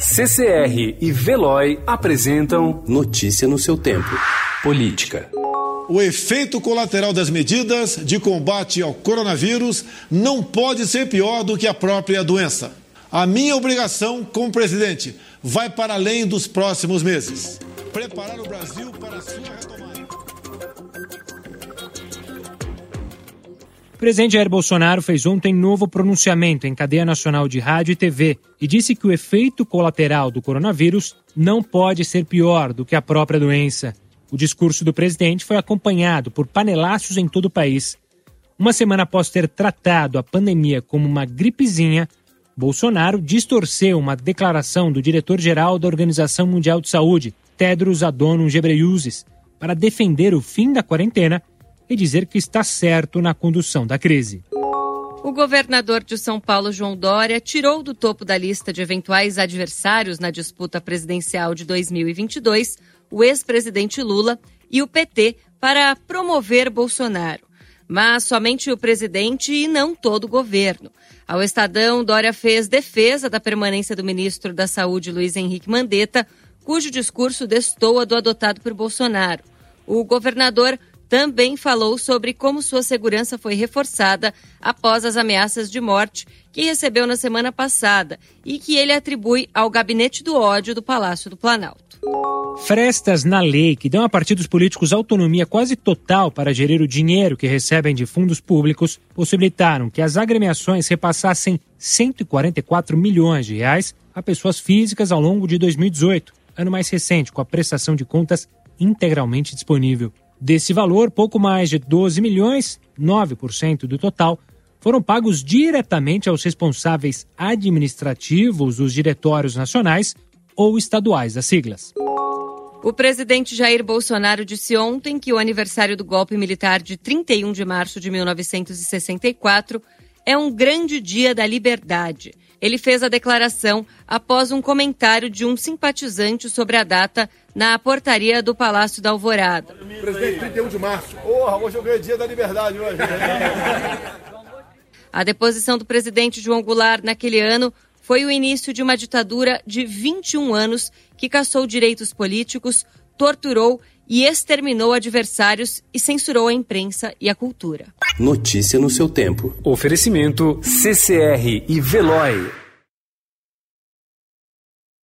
CCR e Veloy apresentam Notícia no seu tempo. Política. O efeito colateral das medidas de combate ao coronavírus não pode ser pior do que a própria doença. A minha obrigação como presidente vai para além dos próximos meses. Preparar o Brasil para a sua retomada. O presidente Jair Bolsonaro fez ontem novo pronunciamento em cadeia nacional de rádio e TV e disse que o efeito colateral do coronavírus não pode ser pior do que a própria doença. O discurso do presidente foi acompanhado por panelaços em todo o país. Uma semana após ter tratado a pandemia como uma gripezinha, Bolsonaro distorceu uma declaração do diretor-geral da Organização Mundial de Saúde, Tedros Adhanom Ghebreyesus, para defender o fim da quarentena e dizer que está certo na condução da crise. O governador de São Paulo, João Dória, tirou do topo da lista de eventuais adversários na disputa presidencial de 2022 o ex-presidente Lula e o PT para promover Bolsonaro. Mas somente o presidente e não todo o governo. Ao Estadão, Dória fez defesa da permanência do ministro da Saúde, Luiz Henrique Mandetta, cujo discurso destoa do adotado por Bolsonaro. O governador também falou sobre como sua segurança foi reforçada após as ameaças de morte que recebeu na semana passada e que ele atribui ao gabinete do ódio do Palácio do Planalto. Frestas na lei que dão a partidos políticos autonomia quase total para gerir o dinheiro que recebem de fundos públicos possibilitaram que as agremiações repassassem 144 milhões de reais a pessoas físicas ao longo de 2018, ano mais recente, com a prestação de contas integralmente disponível. Desse valor, pouco mais de 12 milhões, 9% do total, foram pagos diretamente aos responsáveis administrativos dos diretórios nacionais ou estaduais das siglas. O presidente Jair Bolsonaro disse ontem que o aniversário do golpe militar de 31 de março de 1964 é um grande dia da liberdade. Ele fez a declaração após um comentário de um simpatizante sobre a data na portaria do Palácio da Alvorada. Presidente, 31 de março. Porra, hoje eu ganhei dia da liberdade hoje. A deposição do presidente João Goulart naquele ano foi o início de uma ditadura de 21 anos que caçou direitos políticos, torturou e exterminou adversários e censurou a imprensa e a cultura. Notícia no seu tempo. Oferecimento CCR e Veloy.